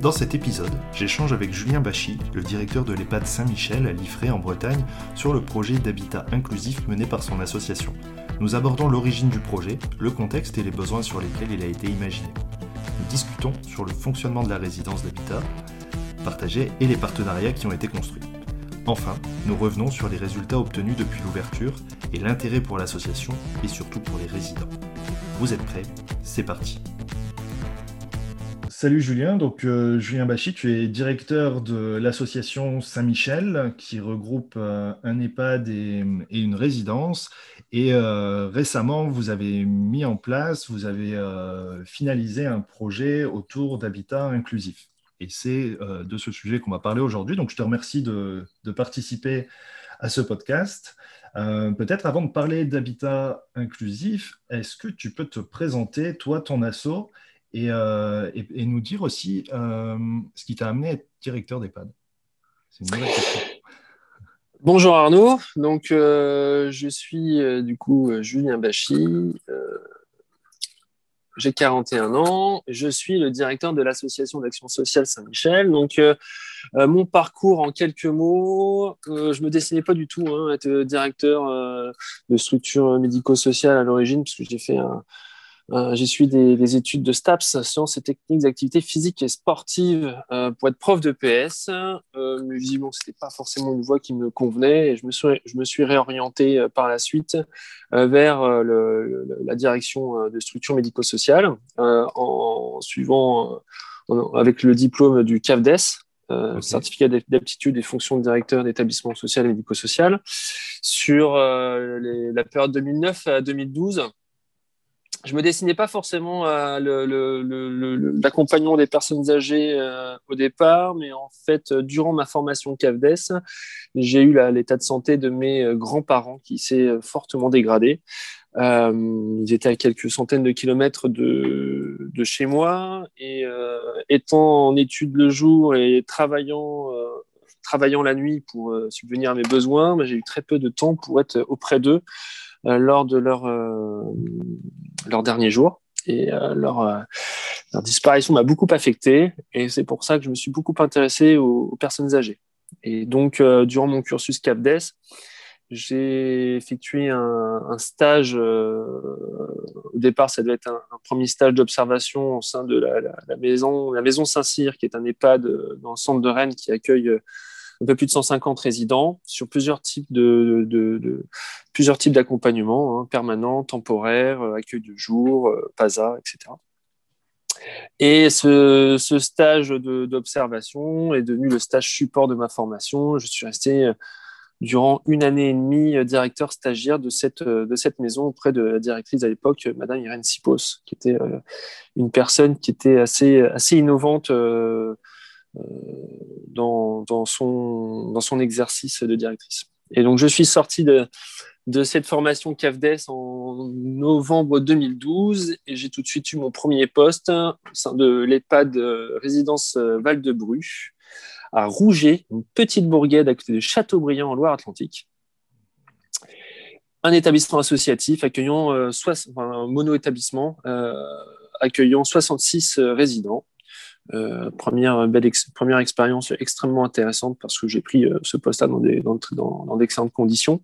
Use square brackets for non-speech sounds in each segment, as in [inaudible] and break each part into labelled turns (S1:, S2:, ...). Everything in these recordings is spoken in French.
S1: Dans cet épisode, j'échange avec Julien Bachy, le directeur de l'EHPAD Saint-Michel à Liffré en Bretagne, sur le projet d'habitat inclusif mené par son association. Nous abordons l'origine du projet, le contexte et les besoins sur lesquels il a été imaginé. Nous discutons sur le fonctionnement de la résidence d'habitat partagée et les partenariats qui ont été construits. Enfin, nous revenons sur les résultats obtenus depuis l'ouverture et l'intérêt pour l'association et surtout pour les résidents. Vous êtes prêts? C'est parti Salut Julien, donc euh, Julien Bachy, tu es directeur de l'association Saint-Michel qui regroupe euh, un EHPAD et, une résidence. Et euh, récemment, vous avez mis en place, vous avez finalisé un projet autour d'habitat inclusif. Et c'est de ce sujet qu'on va parler aujourd'hui. Donc je te remercie de, participer à ce podcast. Peut-être avant de parler d'habitat inclusif, est-ce que tu peux te présenter, toi, ton euh, et, nous dire aussi euh, ce qui t'a amené à être directeur d'EHPAD. C'est une nouvelle question.
S2: Bonjour Arnaud, donc euh, je suis du coup Julien Bachy, j'ai 41 ans, je suis le directeur de l'association d'action sociale Saint-Michel. Donc mon parcours en quelques mots, je me dessinais pas du tout hein, être directeur de structure médico-sociale à l'origine puisque j'ai fait un, euh, j'ai suivi des, études de STAPS, sciences et techniques d'activité physique et sportive, euh, pour être prof de PS. Euh, mais visiblement, ce n'était pas forcément une voie qui me convenait et je me suis, je me suis réorienté par la suite vers la direction de structure médico-sociale en suivant avec le diplôme du CAFDES, certificat d'aptitude et fonctions de directeur d'établissement social et médico-social, sur la période 2009 à 2012 je me dessinais pas forcément à l'accompagnement des personnes âgées euh, au départ, mais en fait, euh, durant ma formation CAFDES, j'ai eu l'état de santé de mes euh, grands-parents qui s'est fortement dégradé. ils étaient à quelques centaines de kilomètres de, de chez moi et étant en études le jour et travaillant, travaillant la nuit pour subvenir à mes besoins, bah, j'ai eu très peu de temps pour être auprès d'eux. Lors de leur leurs derniers jours. Et euh, leur, euh, leur, disparition m'a beaucoup affecté. Et c'est pour ça que je me suis beaucoup intéressé aux, personnes âgées. Et donc, euh, durant mon cursus CAPDES, j'ai effectué un, stage. au départ, ça devait être un, premier stage d'observation au sein de la, la, maison, la maison Saint-Cyr, qui est un EHPAD dans le centre de Rennes qui accueille un peu plus de 150 résidents sur plusieurs types de, de, plusieurs types d'accompagnement, hein, permanent, temporaire, euh, accueil de jour, euh, PASA, etc. Et ce, stage d'observation est devenu le stage support de ma formation. Je suis resté euh, durant une année et demie directeur stagiaire de cette, de cette maison auprès de la directrice à l'époque, Madame Irène Sipos, qui était une personne qui était assez, assez innovante dans, dans, son, dans son exercice de directrice. Et donc, je suis sorti de, de cette formation CAFDES en novembre 2012 et j'ai tout de suite eu mon premier poste au sein de l'EHPAD résidence Val-de-Bru à Rouget, une petite bourgade à côté de Châteaubriand en Loire-Atlantique. Un établissement associatif accueillant, euh, un mono-établissement euh, accueillant 66 résidents euh, première belle première expérience extrêmement intéressante parce que j'ai pris euh, ce poste-là dans, dans, d'excellentes conditions.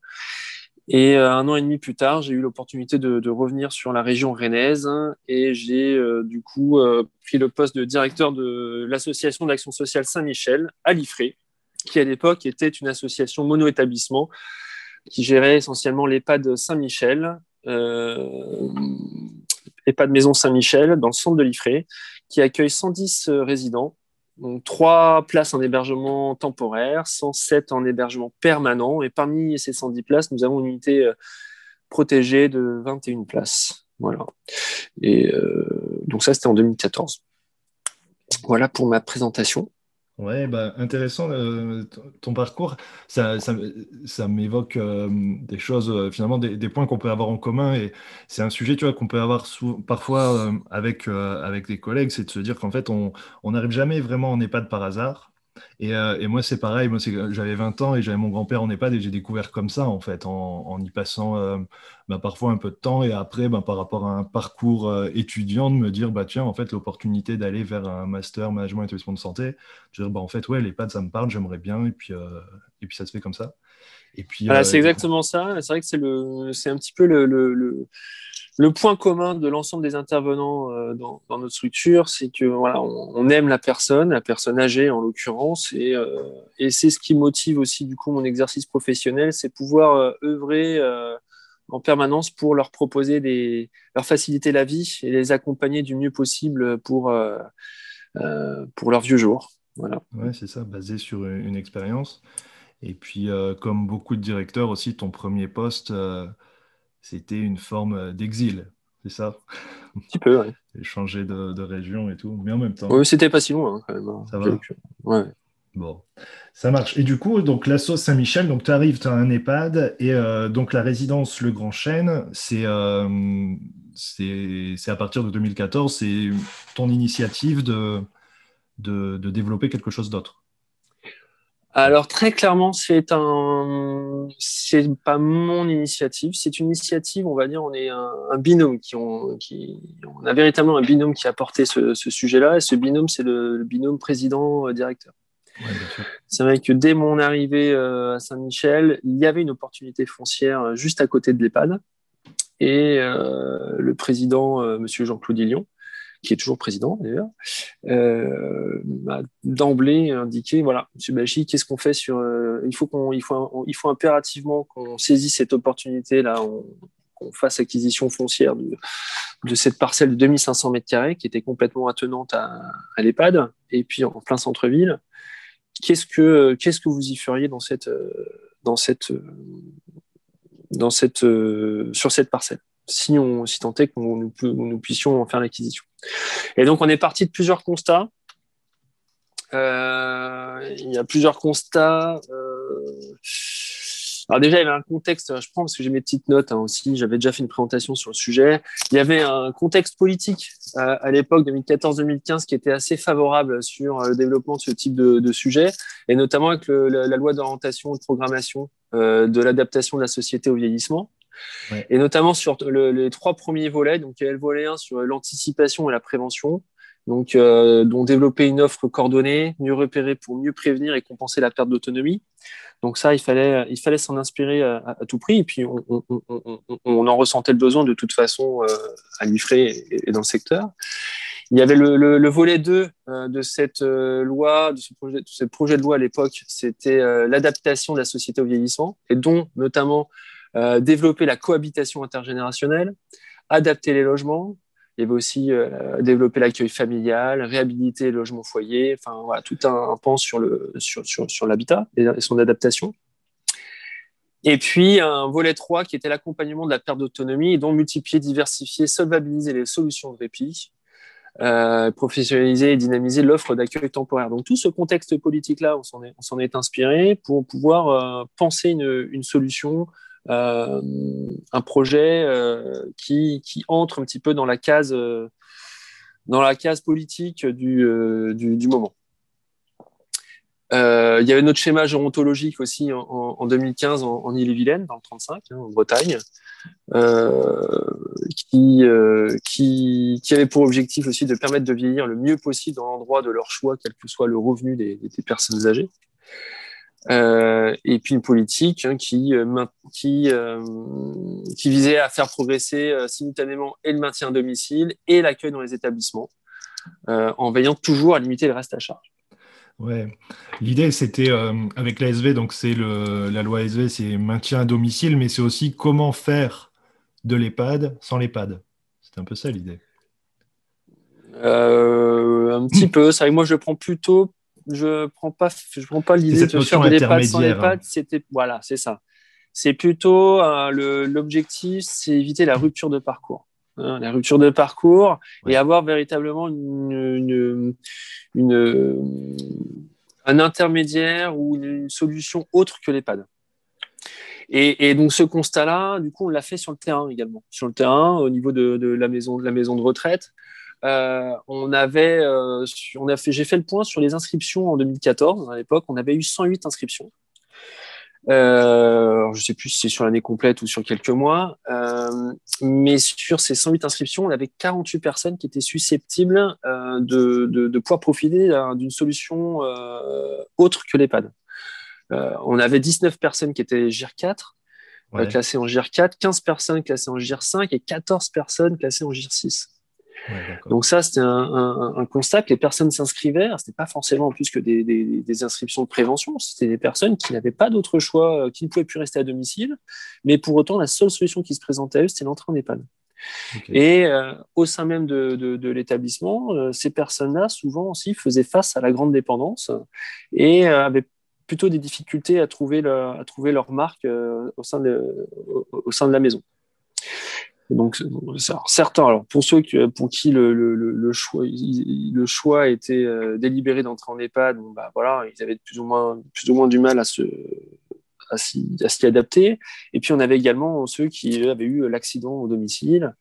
S2: Et euh, un an et demi plus tard, j'ai eu l'opportunité de, revenir sur la région rennaise et j'ai du coup pris le poste de directeur de l'association d'action sociale Saint-Michel à Liffré, qui à l'époque était une association mono-établissement qui gérait essentiellement l'EHPAD Saint-Michel, EHPAD Maison Saint-Michel dans le centre de Liffré, qui accueille 110 euh, résidents, donc 3 places en hébergement temporaire, 107 en hébergement permanent. Et parmi ces 110 places, nous avons une unité euh, protégée de 21 places. Voilà. Et euh, donc ça, c'était en 2014. Voilà pour ma présentation.
S1: Ouais, bah, intéressant euh, ton parcours. Ça, ça, ça m'évoque euh, des choses, euh, finalement, des, points qu'on peut avoir en commun. Et c'est un sujet, tu vois, qu'on peut avoir parfois avec, avec des collègues, c'est de se dire qu'en fait, on n'arrive jamais vraiment en EHPAD par hasard. Et, euh, et, moi, c'est pareil. Moi, j'avais 20 ans et j'avais mon grand-père en EHPAD et j'ai découvert comme ça, en fait, en, en y passant euh, bah, parfois un peu de temps. Et après, bah, par rapport à un parcours euh, étudiant, de me dire, bah, tiens, en fait, l'opportunité d'aller vers un master management et établissement de santé, de dire, bah, en fait, ouais, l'EHPAD, ça me parle, j'aimerais bien. Et puis, et puis, ça se fait comme ça.
S2: Et puis, voilà, c'est exactement ça. C'est vrai que c'est un petit peu le, le le point commun de l'ensemble des intervenants euh, dans, notre structure, c'est que voilà, on, aime la personne, la personne âgée en l'occurrence, et, euh, et c'est ce qui motive aussi du coup mon exercice professionnel, c'est pouvoir euh, œuvrer en permanence pour leur proposer des, leur faciliter la vie et les accompagner du mieux possible pour pour leurs vieux jours. Voilà.
S1: Ouais, c'est ça, basé sur une expérience. Et puis, comme beaucoup de directeurs aussi, ton premier poste c'était une forme euh, d'exil, c'est ça?
S2: Un petit peu, oui. [laughs]
S1: Changer de, de, région et tout, mais en même temps.
S2: Oui, c'était pas si loin hein, quand même. Hein.
S1: Ça va? Ouais. Bon, ça marche. Et du coup, donc la sauce Saint-Michel, donc tu arrives, tu as un EHPAD, et euh, donc la résidence Le Grand Chêne, euh, c'est c'est à partir de 2014, c'est ton initiative de, de, de développer quelque chose d'autre.
S2: Alors très clairement, c'est un, c'est pas mon initiative, c'est une initiative, on va dire, on est un, binôme qui on a véritablement un binôme qui a porté ce, sujet-là, et ce binôme, c'est le, binôme président-directeur. c'est vrai que dès mon arrivée euh, à Saint-Michel, il y avait une opportunité foncière euh, juste à côté de l'EHPAD, et euh, le président, Monsieur Jean-Claude Illion, qui est toujours président d'ailleurs, euh, d'emblée indiqué voilà, Monsieur Bachi, qu'est-ce qu'on fait sur. Euh, il, faut qu'on, il, faut, il faut impérativement qu'on saisisse cette opportunité-là, qu'on fasse acquisition foncière de, cette parcelle de 2500 mètres carrés qui était complètement attenante à, à l'EHPAD, et puis en plein centre-ville. Qu'est-ce que, qu'est-ce que vous y feriez dans cette, dans cette, dans cette, sur cette parcelle? Si, on, si tant est que nous, nous, puissions en faire l'acquisition. Et donc, on est parti de plusieurs constats. Euh, il y a plusieurs constats. Euh, alors déjà, il y avait un contexte, je prends parce que j'ai mes petites notes hein, aussi, j'avais déjà fait une présentation sur le sujet. Il y avait un contexte politique euh, à l'époque 2014-2015 qui était assez favorable sur le développement de ce type de, sujet, et notamment avec la, loi d'orientation et de programmation de l'adaptation de la société au vieillissement. Et notamment sur les trois premiers volets. Donc, il y a le volet 1 sur l'anticipation et la prévention. Donc, euh, dont développer une offre coordonnée, mieux repérer pour mieux prévenir et compenser la perte d'autonomie. Donc ça, il fallait, il fallait s'en inspirer à, tout prix. Et puis, on, en ressentait le besoin de toute façon euh, à l'IFRE et, dans le secteur. Il y avait le, le, volet 2 euh, de cette euh, loi, de ce projet, de loi à l'époque, c'était euh, l'adaptation de la société au vieillissement, et dont notamment euh, développer la cohabitation intergénérationnelle, adapter les logements. Il y aussi euh, développer l'accueil familial, réhabiliter les logements foyers, enfin voilà, tout un, pan sur le sur, sur, sur l'habitat et, son adaptation. Et puis un volet 3 qui était l'accompagnement de la perte d'autonomie et donc multiplier, diversifier, solvabiliser les solutions de répit, euh, professionnaliser et dynamiser l'offre d'accueil temporaire. Donc tout ce contexte politique-là, on s'en est, est, inspiré pour pouvoir penser une, une solution euh, un projet euh, qui, qui, entre un petit peu dans la case, euh, dans la case politique du, du, moment. Il y avait notre schéma gérontologique aussi en, en 2015 en, en Ille-et-Vilaine, dans le 35, hein, en Bretagne, qui, qui, avait pour objectif aussi de permettre de vieillir le mieux possible dans l'endroit de leur choix, quel que soit le revenu des personnes âgées. Euh, et puis une politique hein, qui, euh, qui, euh, qui visait à faire progresser simultanément et le maintien à domicile et l'accueil dans les établissements, en veillant toujours à limiter le reste à charge.
S1: Ouais, l'idée c'était avec l'ASV, donc c'est la loi ASV, c'est maintien à domicile, mais c'est aussi comment faire de l'EHPAD sans l'EHPAD. C'est un peu ça l'idée.
S2: un petit peu. C'est vrai que moi je prends plutôt je prends pas, je prends pas l'idée de faire des pattes sans les pattes. C'était, voilà, c'est ça. C'est plutôt euh, l'objectif, c'est éviter la rupture de parcours. hein, la rupture de parcours, et avoir véritablement une, un intermédiaire ou une solution autre que l'EHPAD. Et, donc ce constat-là, du coup, on l'a fait sur le terrain également. Sur le terrain, au niveau de, la, maison, de la maison de retraite, euh, on avait, euh, j'ai fait le point sur les inscriptions en 2014. À l'époque, on avait eu 108 inscriptions. Euh, je ne sais plus si c'est sur l'année complète ou sur quelques mois, mais sur ces 108 inscriptions, on avait 48 personnes qui étaient susceptibles de, pouvoir profiter d'une solution autre que l'EHPAD. on avait 19 personnes qui étaient GIR4, classées en GIR4, 15 personnes classées en GIR5 et 14 personnes classées en GIR6. Donc ça, c'était un, constat que les personnes s'inscrivaient. Ce n'était pas forcément plus que des, inscriptions de prévention. C'était des personnes qui n'avaient pas d'autre choix, euh, qui ne pouvaient plus rester à domicile. Mais pour autant, la seule solution qui se présentait à eux, c'était l'entrée en EHPAD. Et euh, au sein même de, l'établissement, euh, ces personnes-là, souvent aussi, faisaient face à la grande dépendance et avaient plutôt des difficultés à trouver, leur marque au sein de la maison. Donc, certains, alors pour ceux pour qui le, le, le, choix, le choix était euh, délibéré d'entrer en EHPAD, bon, bah, voilà, ils avaient plus ou moins, plus ou moins du mal à se à s'y, adapter. Et puis on avait également ceux qui avaient eu l'accident au domicile,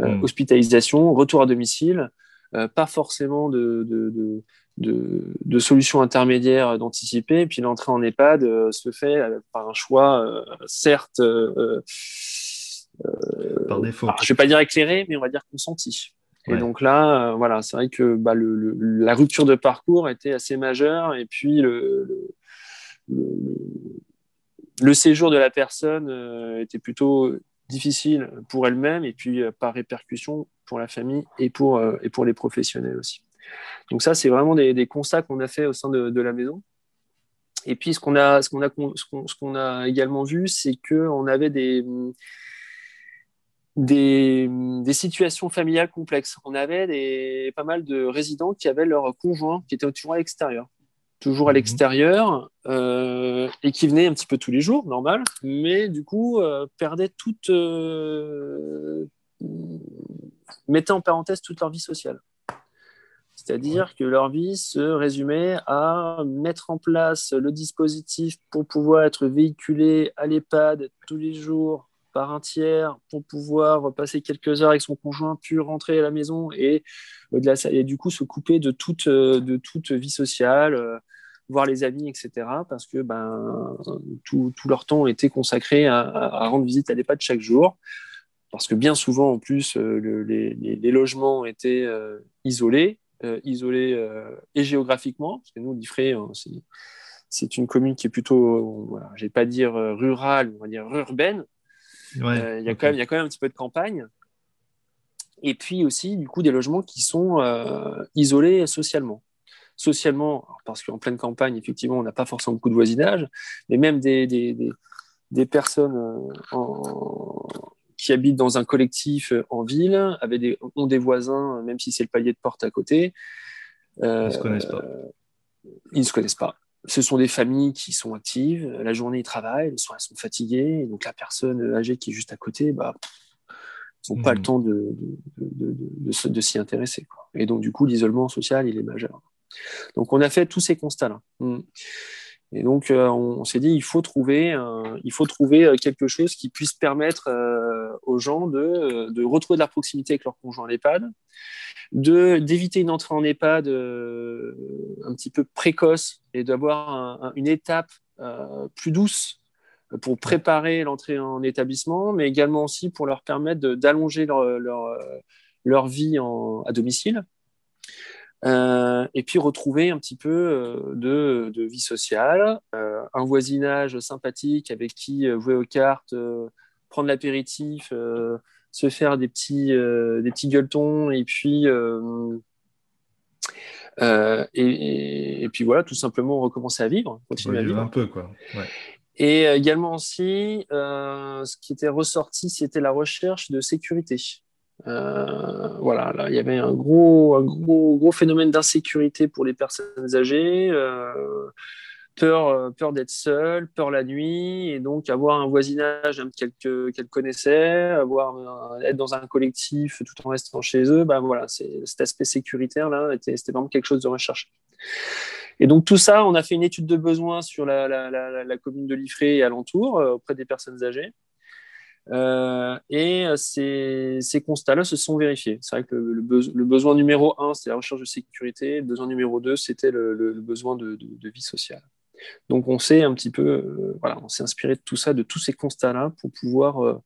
S2: euh, hmm. hospitalisation, retour à domicile, euh, pas forcément de, de, de de, de, solutions intermédiaires d'anticiper. Puis l'entrée en EHPAD se fait par un choix, certes,
S1: Par défaut.
S2: je ne vais pas dire éclairé, mais on va dire consenti. Et donc là, euh, voilà, c'est vrai que bah, le, la rupture de parcours était assez majeure. Et puis, le, le séjour de la personne euh, était plutôt difficile pour elle-même et puis par répercussion pour la famille et pour, et pour les professionnels aussi. Donc ça, c'est vraiment des, des constats qu'on a fait au sein de, de, la maison. Et puis, ce qu'on a, ce qu'on a, ce qu'on a également vu, c'est qu'on avait des des, situations familiales complexes. On avait des, pas mal de résidents qui avaient leur conjoint qui était toujours à l'extérieur. Toujours à mhm. l'extérieur euh, et qui venaient un petit peu tous les jours, normal, mais du coup euh, perdaient toute. Euh, mettaient en parenthèse toute leur vie sociale. C'est-à-dire que leur vie se résumait à mettre en place le dispositif pour pouvoir être véhiculé à l'EHPAD tous les jours par un tiers pour pouvoir passer quelques heures avec son conjoint, puis rentrer à la maison et, et du coup se couper de toute, euh, de toute vie sociale, euh, voir les amis, etc. Parce que ben, tout, tout leur temps était consacré à, rendre visite à l'EHPAD chaque jour. Parce que bien souvent, en plus, euh, les, les, logements étaient isolés, isolés et géographiquement, parce que nous, l'IFRE, c'est une commune qui est plutôt, voilà, je vais pas dire rurale, on va dire urbaine, euh, il y, a quand même, y a quand même un petit peu de campagne. Et puis aussi, du coup, des logements qui sont euh, isolés socialement. Socialement, parce qu'en pleine campagne, effectivement, on n'a pas forcément beaucoup de voisinage, mais même des, des, des, personnes euh, qui habitent dans un collectif en ville avaient des, ont des voisins, même si c'est le palier de porte à côté.
S1: ils ne se connaissent pas.
S2: Ils ne se connaissent pas ce sont des familles qui sont actives, la journée ils travaillent, le soir elles sont fatiguées, donc la personne âgée qui est juste à côté, bah, ils n'ont pas le hmm. temps de, de, s'y intéresser. Et donc du coup l'isolement social il est majeur. Donc on a fait tous ces constats-là. Hmm. Et donc euh, on, s'est dit il faut trouver, trouver euh, quelque chose qui puisse permettre euh, aux gens de, retrouver de la proximité avec leur conjoint à l'EHPAD, d'éviter une entrée en EHPAD euh, un petit peu précoce et d'avoir une étape euh, plus douce pour préparer l'entrée en établissement, mais également aussi pour leur permettre d'allonger leur, vie à domicile. Euh, et puis retrouver un petit peu de, de vie sociale, un voisinage sympathique avec qui jouer aux cartes, prendre l'apéritif, se faire des petits, euh, des petits gueuletons et puis, euh, euh, et, puis voilà, tout simplement recommencer à vivre, continuer à vivre.
S1: Un peu, quoi.
S2: Et également aussi, ce qui était ressorti, c'était la recherche de sécurité. Voilà, là, il y avait un gros, un gros, gros phénomène d'insécurité pour les personnes âgées. peur, peur d'être seul, peur la nuit, et donc avoir un voisinage qu'elle connaissait, avoir, être dans un collectif tout en restant chez eux, ben voilà, cet aspect sécuritaire là, c'était vraiment quelque chose de recherché. Et donc tout ça, on a fait une étude de besoin sur la, la commune de Liffré et alentour auprès des personnes âgées. Euh, et ces, ces constats-là se sont vérifiés. C'est vrai que le, besoin numéro un, c'était la recherche de sécurité. Le besoin numéro deux, c'était le, besoin de, vie sociale. Donc on s'est un petit peu, euh, voilà, on s'est inspiré de tout ça, de tous ces constats-là, pour pouvoir euh,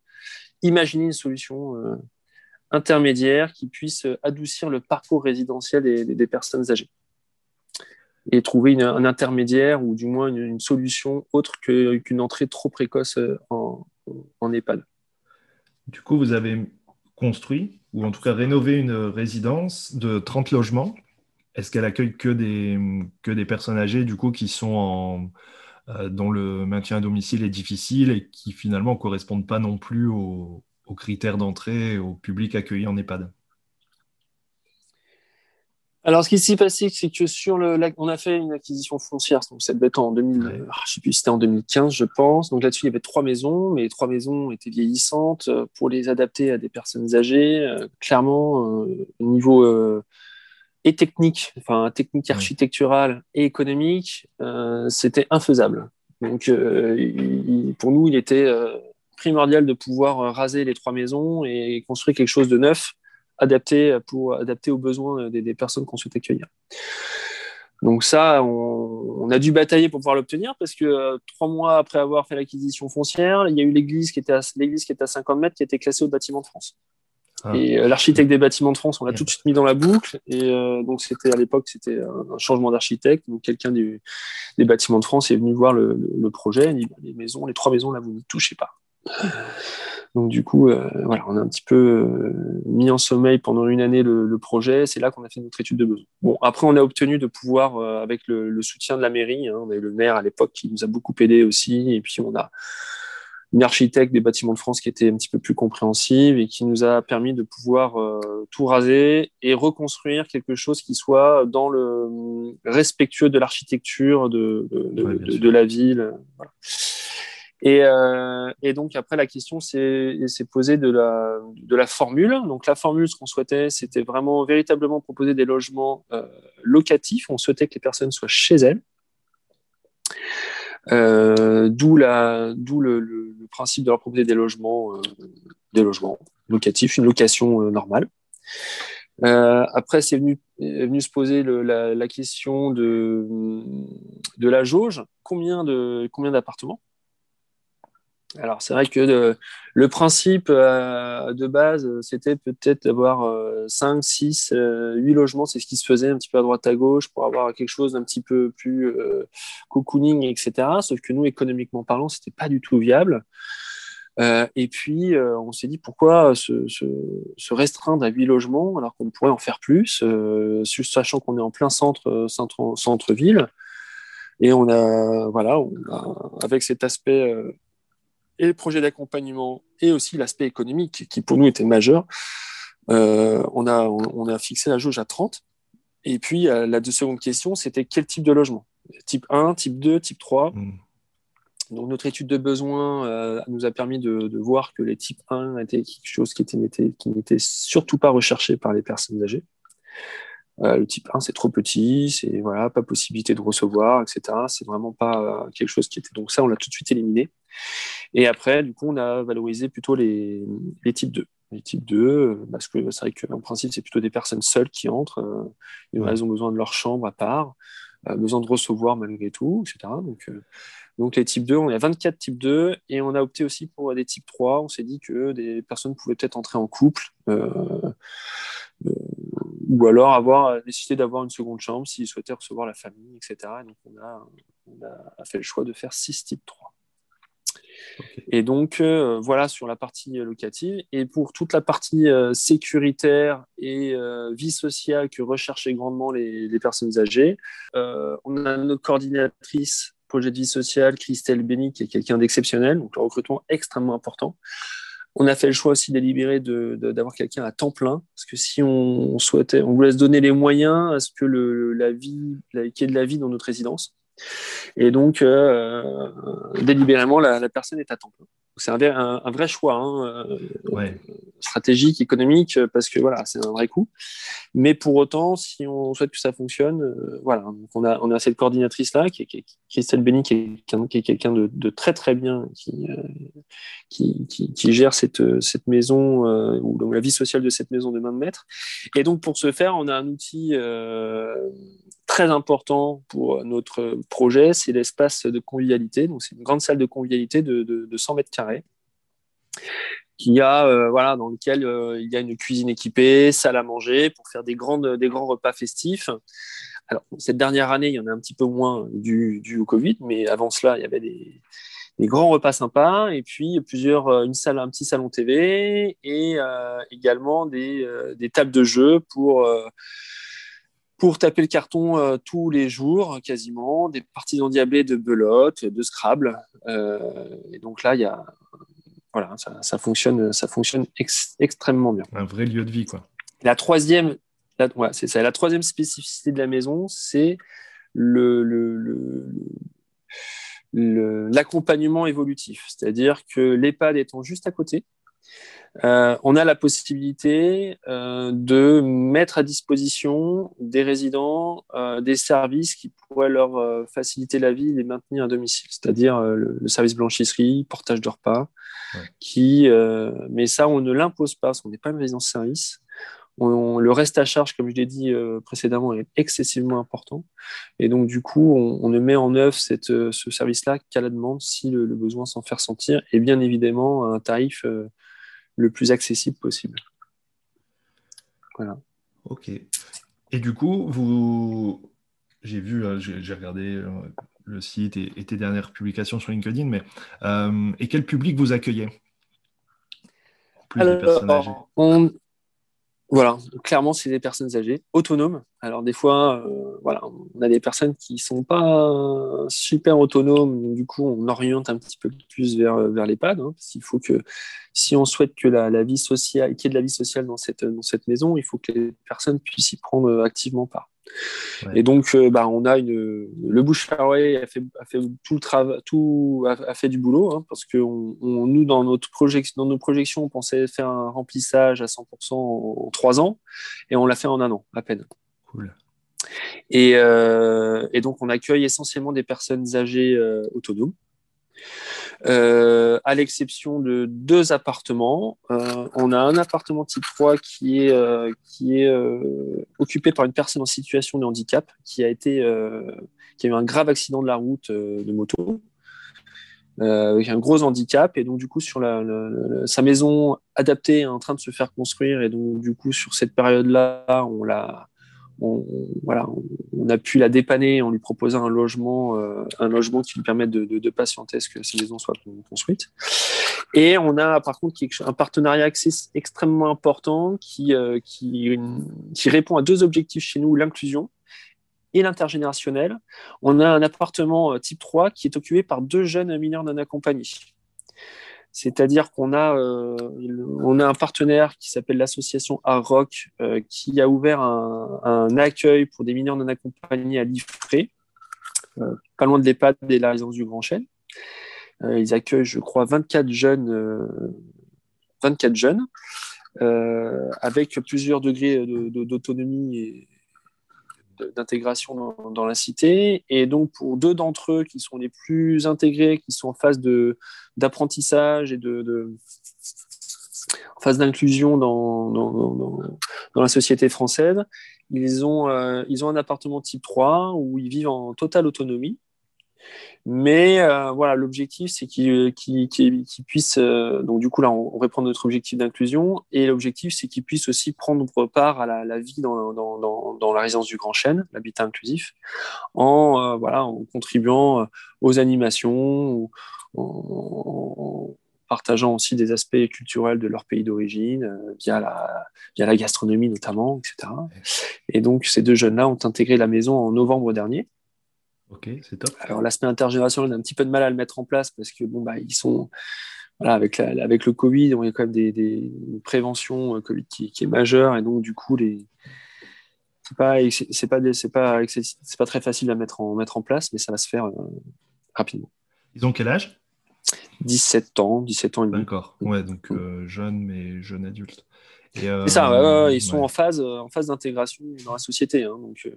S2: imaginer une solution intermédiaire qui puisse adoucir le parcours résidentiel des, personnes âgées et trouver un intermédiaire ou du moins une, solution autre qu'une entrée trop précoce en, en EHPAD.
S1: Du coup, vous avez construit, ou en tout cas rénové une résidence de 30 logements. Est-ce qu'elle accueille que des, que des personnes âgées, du coup, qui sont euh, dont le maintien à domicile est difficile et qui finalement ne correspondent pas non plus aux, aux critères d'entrée au public accueilli en EHPAD
S2: alors, ce qui s'est passé, c'est que sur le, on a fait une acquisition foncière, donc ça devait être en 2000, ah, je sais plus, c'était en 2015, je pense. Donc là-dessus, il y avait trois maisons, mais les trois maisons étaient vieillissantes euh, pour les adapter à des personnes âgées. Euh, clairement, euh, au niveau et technique, enfin technique architecturale et économique, c'était infaisable. Donc, pour nous, il était primordial de pouvoir raser les trois maisons et construire quelque chose de neuf adapté, pour, adapter aux besoins des, personnes qu'on souhaite accueillir. Donc ça, on, a dû batailler pour pouvoir l'obtenir parce que euh, trois mois après avoir fait l'acquisition foncière, il y a eu l'église qui était à, l'église qui était à 50 mètres qui été classée au bâtiment de France. Ah. Et euh, l'architecte des bâtiments de France, on l'a tout de suite mis dans la boucle. Et euh, donc c'était à l'époque, c'était un, changement d'architecte. Donc quelqu'un des bâtiments de France est venu voir le, projet. Il dit, bah, les maisons, les trois maisons là, vous ne touchez pas. Donc du coup, euh, voilà, on a un petit peu euh, mis en sommeil pendant une année le, projet. C'est là qu'on a fait notre étude de besoin. Bon, après, on a obtenu de pouvoir, euh, avec le, soutien de la mairie, hein, on avait le maire à l'époque qui nous a beaucoup aidé aussi, et puis on a une architecte des bâtiments de France qui était un petit peu plus compréhensive et qui nous a permis de pouvoir tout raser et reconstruire quelque chose qui soit dans le respectueux de l'architecture de, de, la ville. Voilà. Euh, et, donc après, la question s'est posée de la, de la formule. Donc la formule, ce qu'on souhaitait, c'était vraiment véritablement proposer des logements euh, locatifs. On souhaitait que les personnes soient chez elles. Euh, d'où le, le, principe de leur proposer des logements, des logements locatifs, une location normale. après, c'est venu, venu se poser la, la, question de, de la jauge. Combien de combien d'appartements? Alors c'est vrai que le principe euh, de base, c'était peut-être d'avoir 5, 6, 8 logements, c'est ce qui se faisait un petit peu à droite à gauche pour avoir quelque chose d'un petit peu plus euh, cocooning, etc. Sauf que nous, économiquement parlant, c'était pas du tout viable. Euh, et puis, on s'est dit pourquoi se, restreindre à 8 logements alors qu'on pourrait en faire plus, sachant qu'on est en plein centre, centre, centre-ville. Et on a, voilà, avec cet aspect et le projet d'accompagnement et aussi l'aspect économique qui pour nous était majeur, euh, on, a, on, a fixé la jauge à 30. Et puis euh, la seconde question, c'était quel type de logement? Type 1, type 2, type 3. Hmm. Donc notre étude de besoin euh, nous a permis de, de, voir que les types 1 étaient quelque chose qui n'était surtout pas recherché par les personnes âgées. Euh, le type 1, c'est trop petit, c'est voilà, pas possibilité de recevoir, etc. C'est vraiment pas quelque chose qui était. Donc ça, on l'a tout de suite éliminé. Et après, du coup, on a valorisé plutôt les, les types 2. Les types 2, euh, parce que c'est vrai qu'en principe, c'est plutôt des personnes seules qui entrent. Euh, elles ont besoin de leur chambre à part, euh, besoin de recevoir malgré tout, etc. Donc, donc les types 2, on a 24 types 2 et on a opté aussi pour des types 3. On s'est dit que des personnes pouvaient peut-être entrer en couple ou alors avoir nécessité d'avoir une seconde chambre s'ils souhaitaient recevoir la famille, etc. donc on a, on a fait le choix de faire 6 types 3. Et donc, euh, voilà sur la partie euh, locative. Et pour toute la partie euh, sécuritaire et vie sociale que recherchaient grandement les, personnes âgées, on a notre coordinatrice projet de vie sociale, Christelle Béni, qui est quelqu'un d'exceptionnel, donc le recrutement extrêmement important. On a fait le choix aussi délibéré d'avoir quelqu'un à temps plein, parce que si on, souhaitait, on voulait se donner les moyens à ce que le, la vie, qu'il y de la vie dans notre résidence. Et donc, euh, délibérément, la, personne est à temps plein. C'est un, vrai choix hein, euh, stratégique, économique, parce que voilà, c'est un vrai coût. Mais pour autant, si on souhaite que ça fonctionne, euh, voilà, donc on a, on a cette coordinatrice là, qui est, Christelle Béni, qui est, quelqu'un de, très très bien, qui, qui, gère cette, cette maison ou la vie sociale de cette maison de main de maître. Et donc pour ce faire, on a un outil très important pour notre projet, c'est l'espace de convivialité. Donc, c'est une grande salle de convivialité de, 100 mètres carrés qui a, euh, voilà, dans lequel euh, il y a une cuisine équipée, salle à manger pour faire des, grandes, des grands repas festifs. Alors, cette dernière année, il y en a un petit peu moins dû, au Covid, mais avant cela, il y avait des, grands repas sympas et puis plusieurs, euh, une salle, un petit salon TV et également des, des, tables de jeu pour pour taper le carton euh, tous les jours, quasiment, des parties endiablées de belote, de Scrabble. Euh, et donc là, il y a, voilà, ça, fonctionne, ça fonctionne extrêmement bien.
S1: Un vrai lieu de vie, quoi.
S2: La troisième, c'est ça. La troisième spécificité de la maison, c'est le, l'accompagnement évolutif, c'est-à-dire que l'EHPAD étant juste à côté, euh, on a la possibilité euh, de mettre à disposition des résidents euh, des services qui pourraient leur faciliter la vie et les maintenir à domicile, c'est-à-dire le, service blanchisserie, portage de repas, qui, mais ça, on ne l'impose pas, parce qu'on n'est pas une résidence service. le reste à charge, comme je l'ai dit précédemment, est excessivement important. Et donc, du coup, on, ne met en œuvre ce service-là qu'à la demande si le, le besoin s'en fait ressentir. Et bien évidemment, un tarif le plus accessible possible. Voilà.
S1: Ok. Et du coup, vous, j'ai vu, euh, j'ai regardé euh, le site et, tes dernières publications sur LinkedIn, mais euh, et quel public vous accueillez?
S2: Alors, on, voilà, clairement, c'est des personnes âgées, autonomes. Alors, des fois, euh, voilà, on a des personnes qui ne sont pas super autonomes, du coup, on oriente un petit peu plus vers, vers l'EHPAD. Hein, parce qu'il faut que, si on souhaite que la, vie sociale, qu'il y ait de la vie sociale dans cette, dans cette maison, il faut que les personnes puissent y prendre activement part. Et donc, euh, bah, on a une, le bouche à a fait, a fait tout le travail, tout a, fait du boulot, hein, parce que on, nous, dans notre projection, dans nos projections, on pensait faire un remplissage à 100% en, trois ans, et on l'a fait en un an à peine. Euh, et, donc, on accueille essentiellement des personnes âgées euh, autonomes. Euh, à l'exception de deux appartements. On a un appartement type 3 qui est, euh, qui est occupé par une personne en situation de handicap qui a, été, qui a eu un grave accident de la route de moto. avec un gros handicap et donc du coup sur la, sa maison adaptée est en train de se faire construire et donc du coup sur cette période là on l'a on, a pu la dépanner en lui proposant un logement, euh, un logement qui lui permette de, patienter ce que ces maisons soient construites. Et on a par contre un partenariat extrêmement important qui, euh, qui répond à deux objectifs chez nous, l'inclusion et l'intergénérationnel. On a un appartement euh, type 3 qui est occupé par deux jeunes mineurs non accompagnés. C'est-à-dire qu'on a, euh, a un partenaire qui s'appelle l'association AROC euh, qui a ouvert un, accueil pour des mineurs non accompagnés à Liffré, euh, pas loin de l'EHPAD et la résidence du Grand Chêne. ils accueillent, je crois, 24 jeunes, 24 jeunes avec plusieurs degrés d'autonomie et d'intégration dans, la cité. Et donc, pour deux d'entre eux qui sont les plus intégrés, qui sont en phase d'apprentissage et de, en phase d'inclusion dans, dans, la société française, ils ont, euh, ils ont un appartement type 3 où ils vivent en totale autonomie. Mais euh, voilà, l'objectif, c'est qu'ils puissent. Euh, donc, du coup, là, on, reprend notre objectif d'inclusion. Et l'objectif, c'est qu'ils puissent aussi prendre part à la, vie dans, dans, dans, la résidence du Grand Chêne, l'habitat inclusif, en, euh, voilà, en contribuant aux animations, en, partageant aussi des aspects culturels de leur pays d'origine, via, la, via la gastronomie notamment, etc. Et donc, ces deux jeunes-là ont intégré la maison en novembre dernier.
S1: Ok, c'est top.
S2: Alors l'aspect intergénérationnel, on a un petit peu de mal à le mettre en place parce que bon bah ils sont voilà, avec, avec le Covid, il y a quand même des, des préventions euh, Covid qui, est majeure et donc du coup les c'est pas c'est pas c'est pas c'est pas très facile à mettre en mettre en place, mais ça va se faire rapidement.
S1: Ils ont quel âge?
S2: 17 ans, 17 ans et
S1: demi. D'accord. Ouais, donc jeune mais jeune adulte.
S2: C'est ça. ils sont en phase en phase d'intégration dans la société. Hein, donc.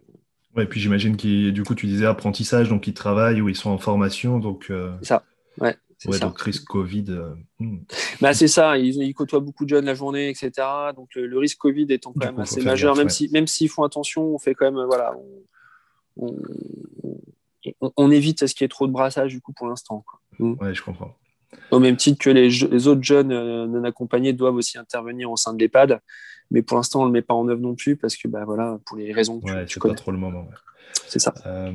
S1: Ouais, et puis j'imagine qu'ils, du coup, tu disais apprentissage, donc ils travaillent ou ils sont en formation, donc.
S2: C'est ça. Ouais.
S1: Ouais, donc risque Covid. Euh,
S2: hmm. [laughs] bah, c'est ça, ils, côtoient beaucoup de jeunes la journée, etc. Donc le, risque Covid étant quand même assez majeur, même si même s'ils font attention, on fait quand même voilà, on, on, évite à ce qu'il y ait trop de brassage du coup pour l'instant.
S1: Hmm. Ouais, je comprends.
S2: Au même titre que les, les autres jeunes euh, non accompagnés doivent aussi intervenir au sein de l'EHPAD, mais pour l'instant on ne le met pas en œuvre non plus parce que bah voilà pour les raisons
S1: que tu, pas trop le moment.
S2: C'est ça.
S1: Euh,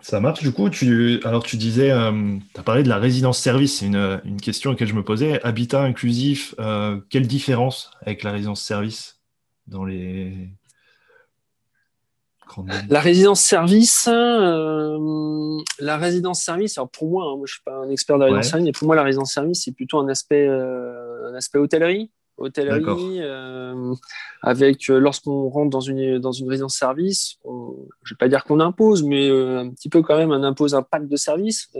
S1: ça marche. Du coup, tu, alors tu disais, euh, tu as parlé de la résidence-service. C'est une, une, question à laquelle je me posais. Habitat inclusif, euh, quelle différence avec la résidence-service dans les.
S2: La résidence-service, la résidence-service, alors pour moi, hein, moi je ne suis pas un expert de la résidence-service, mais pour moi, la résidence-service, c'est plutôt un aspect, un aspect hôtellerie hôtellerie, euh, avec euh, lorsqu'on rentre dans une, dans une résidence service, je ne vais pas dire qu'on impose, mais euh, un petit peu quand même, on impose un pack de services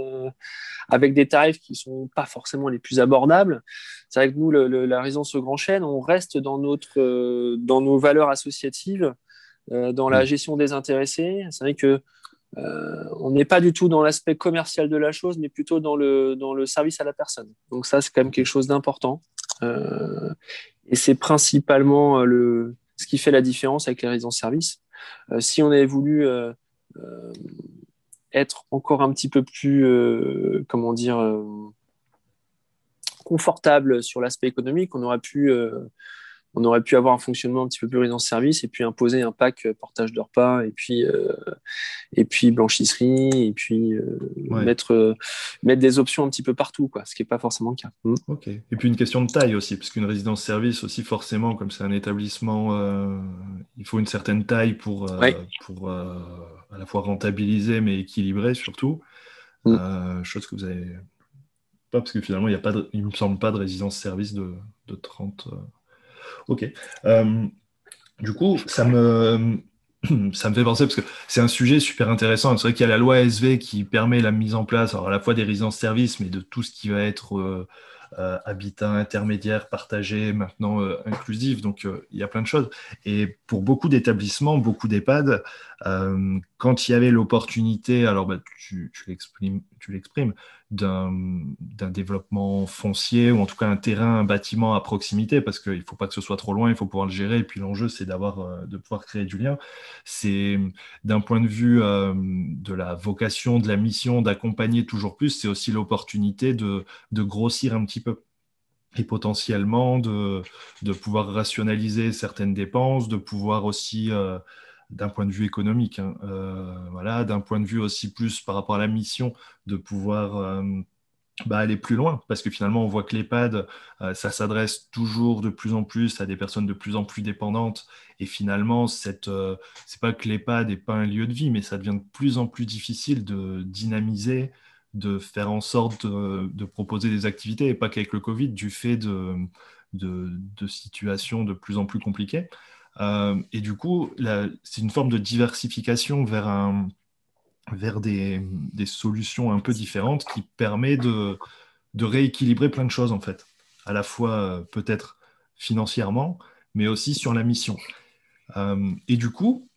S2: avec des tarifs qui ne sont pas forcément les plus abordables. C'est vrai que nous, la résidence Grand Chêne, on reste dans, notre, dans nos valeurs associatives, dans la gestion des intéressés. C'est vrai que on n'est pas du tout dans l'aspect commercial de la chose, mais plutôt dans le, dans le service à la personne. Donc ça, c'est quand même quelque chose d'important. Euh, et c'est principalement euh, le, ce qui fait la différence avec les résidences-services. Euh, si on avait voulu être encore un petit peu plus, comment dire, confortable sur l'aspect économique, on aurait pu on aurait pu avoir un fonctionnement un petit peu plus résidence-service et puis imposer un pack euh, portage de repas et puis, euh, et puis blanchisserie et puis euh, mettre, mettre des options un petit peu partout, quoi, ce qui n'est pas forcément le cas.
S1: Mm. Ok. Et puis une question de taille aussi, parce qu'une résidence-service aussi, forcément, comme c'est un établissement, il faut une certaine taille pour, pour à la fois rentabiliser mais équilibrer surtout. Mm. chose que vous avez pas, parce que finalement, il ne me semble pas de résidence-service de, de 30. Ok. Euh, du coup, [clears throat] ça me, fait penser, parce que c'est un sujet super intéressant. C'est vrai qu'il y a la loi SV qui permet la mise en place à la fois des résidences-services, mais de tout ce qui va être euh, euh, habitat intermédiaire, partagé, maintenant inclusif. Donc, il y a plein de choses. Et pour beaucoup d'établissements, beaucoup d'EHPAD, quand il y avait l'opportunité, alors bah, tu l'exprimes, d'un développement foncier ou en tout cas un terrain, un bâtiment à proximité parce qu'il ne faut pas que ce soit trop loin, il faut pouvoir le gérer. Et puis l'enjeu, c'est d'avoir, euh, de pouvoir créer du lien. C'est d'un point de vue euh, de la vocation, de la mission, d'accompagner toujours plus, c'est aussi l'opportunité de, de, grossir un petit peu et potentiellement de, de, pouvoir rationaliser certaines dépenses, de pouvoir aussi euh, d'un point de vue économique, hein. euh, voilà, d'un point de vue aussi plus par rapport à la mission, de pouvoir euh, bah, aller plus loin, parce que finalement on voit que l'EHPAD, euh, ça s'adresse toujours de plus en plus à des personnes de plus en plus dépendantes, et finalement, cette, c'est pas que l'EHPAD n'est pas un lieu de vie, mais ça devient de plus en plus difficile de dynamiser, de faire en sorte de, proposer des activités, et pas qu'avec le Covid, du fait de, de situations de plus en plus compliquées. Euh, et du coup, c'est une forme de diversification vers, des, solutions un peu différentes qui permet de, rééquilibrer plein de choses, en fait. À la fois euh, peut-être financièrement, mais aussi sur la mission. Euh, et du coup,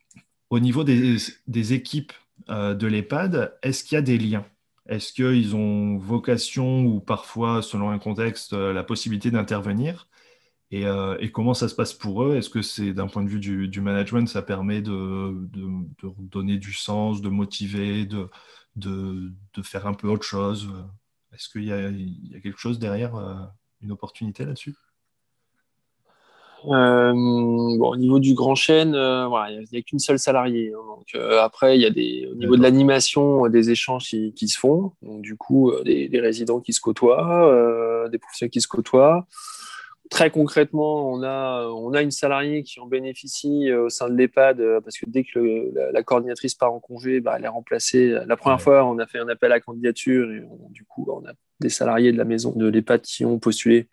S1: au niveau des équipes de l'EHPAD, est-ce qu'il y a des liens? Est-ce qu'ils ont vocation ou parfois, selon un contexte, la possibilité d'intervenir? Euh, et, comment ça se passe pour eux? Est-ce que c'est d'un point de vue du, management, ça permet de, donner du sens, de motiver, de, de, faire un peu autre chose? Est-ce qu'il y, y, a quelque chose derrière, euh, une opportunité là-dessus?
S2: Euh, bon, au niveau du grand chaîne, il n'y a, qu'une seule salariée. Hein. donc, après, il y a des, au niveau de l'animation, des échanges qui, se font. Donc, du coup, des, des résidents qui se côtoient, des professionnels qui se côtoient. Très concrètement, on a, on a une salariée qui en bénéficie euh, au sein de l'EHPAD euh, parce que dès que la, coordinatrice part en congé, bah, elle est remplacée. La première fois, on a fait un appel à candidature et du coup, on a des salariés de la maison de l'EHPAD qui ont postulé.